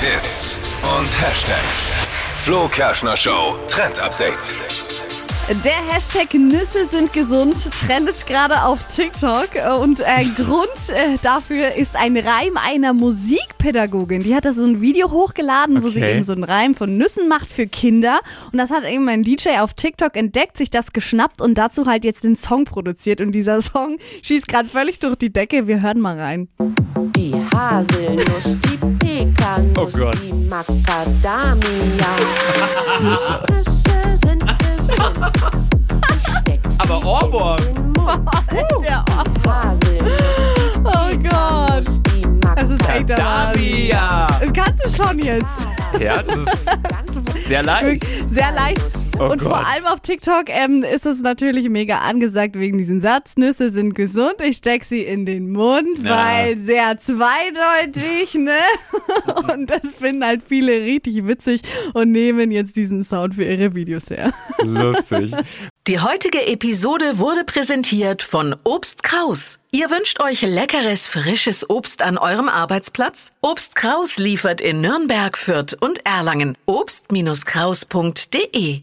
Hits und Hashtags. Flo Kerschner Show Trend Update. Der Hashtag Nüsse sind gesund trendet gerade auf TikTok und äh, Grund äh, dafür ist ein Reim einer Musikpädagogin. Die hat da so ein Video hochgeladen, wo sie Okay. eben so einen Reim von Nüssen macht für Kinder und das hat eben ein DJ auf TikTok entdeckt, sich das geschnappt und dazu halt jetzt den Song produziert und dieser Song schießt gerade völlig durch die Decke. Wir hören mal rein. Die Haselnuss, die Pekanuss, Oh Gott. die Macadamia. Nüsse. Nüsse sind gesund. Aber Ohrwurm. Mund. Der Haselnuss, Oh Gott. Das ist echt der Wahnsinn. Das kannst du schon jetzt. Ja, das ist sehr leicht. Sehr leicht. Oh und vor Gott. allem auf TikTok ähm, ist es natürlich mega angesagt wegen diesem Satz. Nüsse sind gesund, ich steck sie in den Mund, Ja. weil sehr zweideutig, ne? Und das finden halt viele richtig witzig und nehmen jetzt diesen Sound für ihre Videos her. Lustig. Die heutige Episode wurde präsentiert von Obst Kraus. Ihr wünscht euch leckeres, frisches Obst an eurem Arbeitsplatz? Obst Kraus liefert in Nürnberg, Fürth und Erlangen. Obst-Kraus.de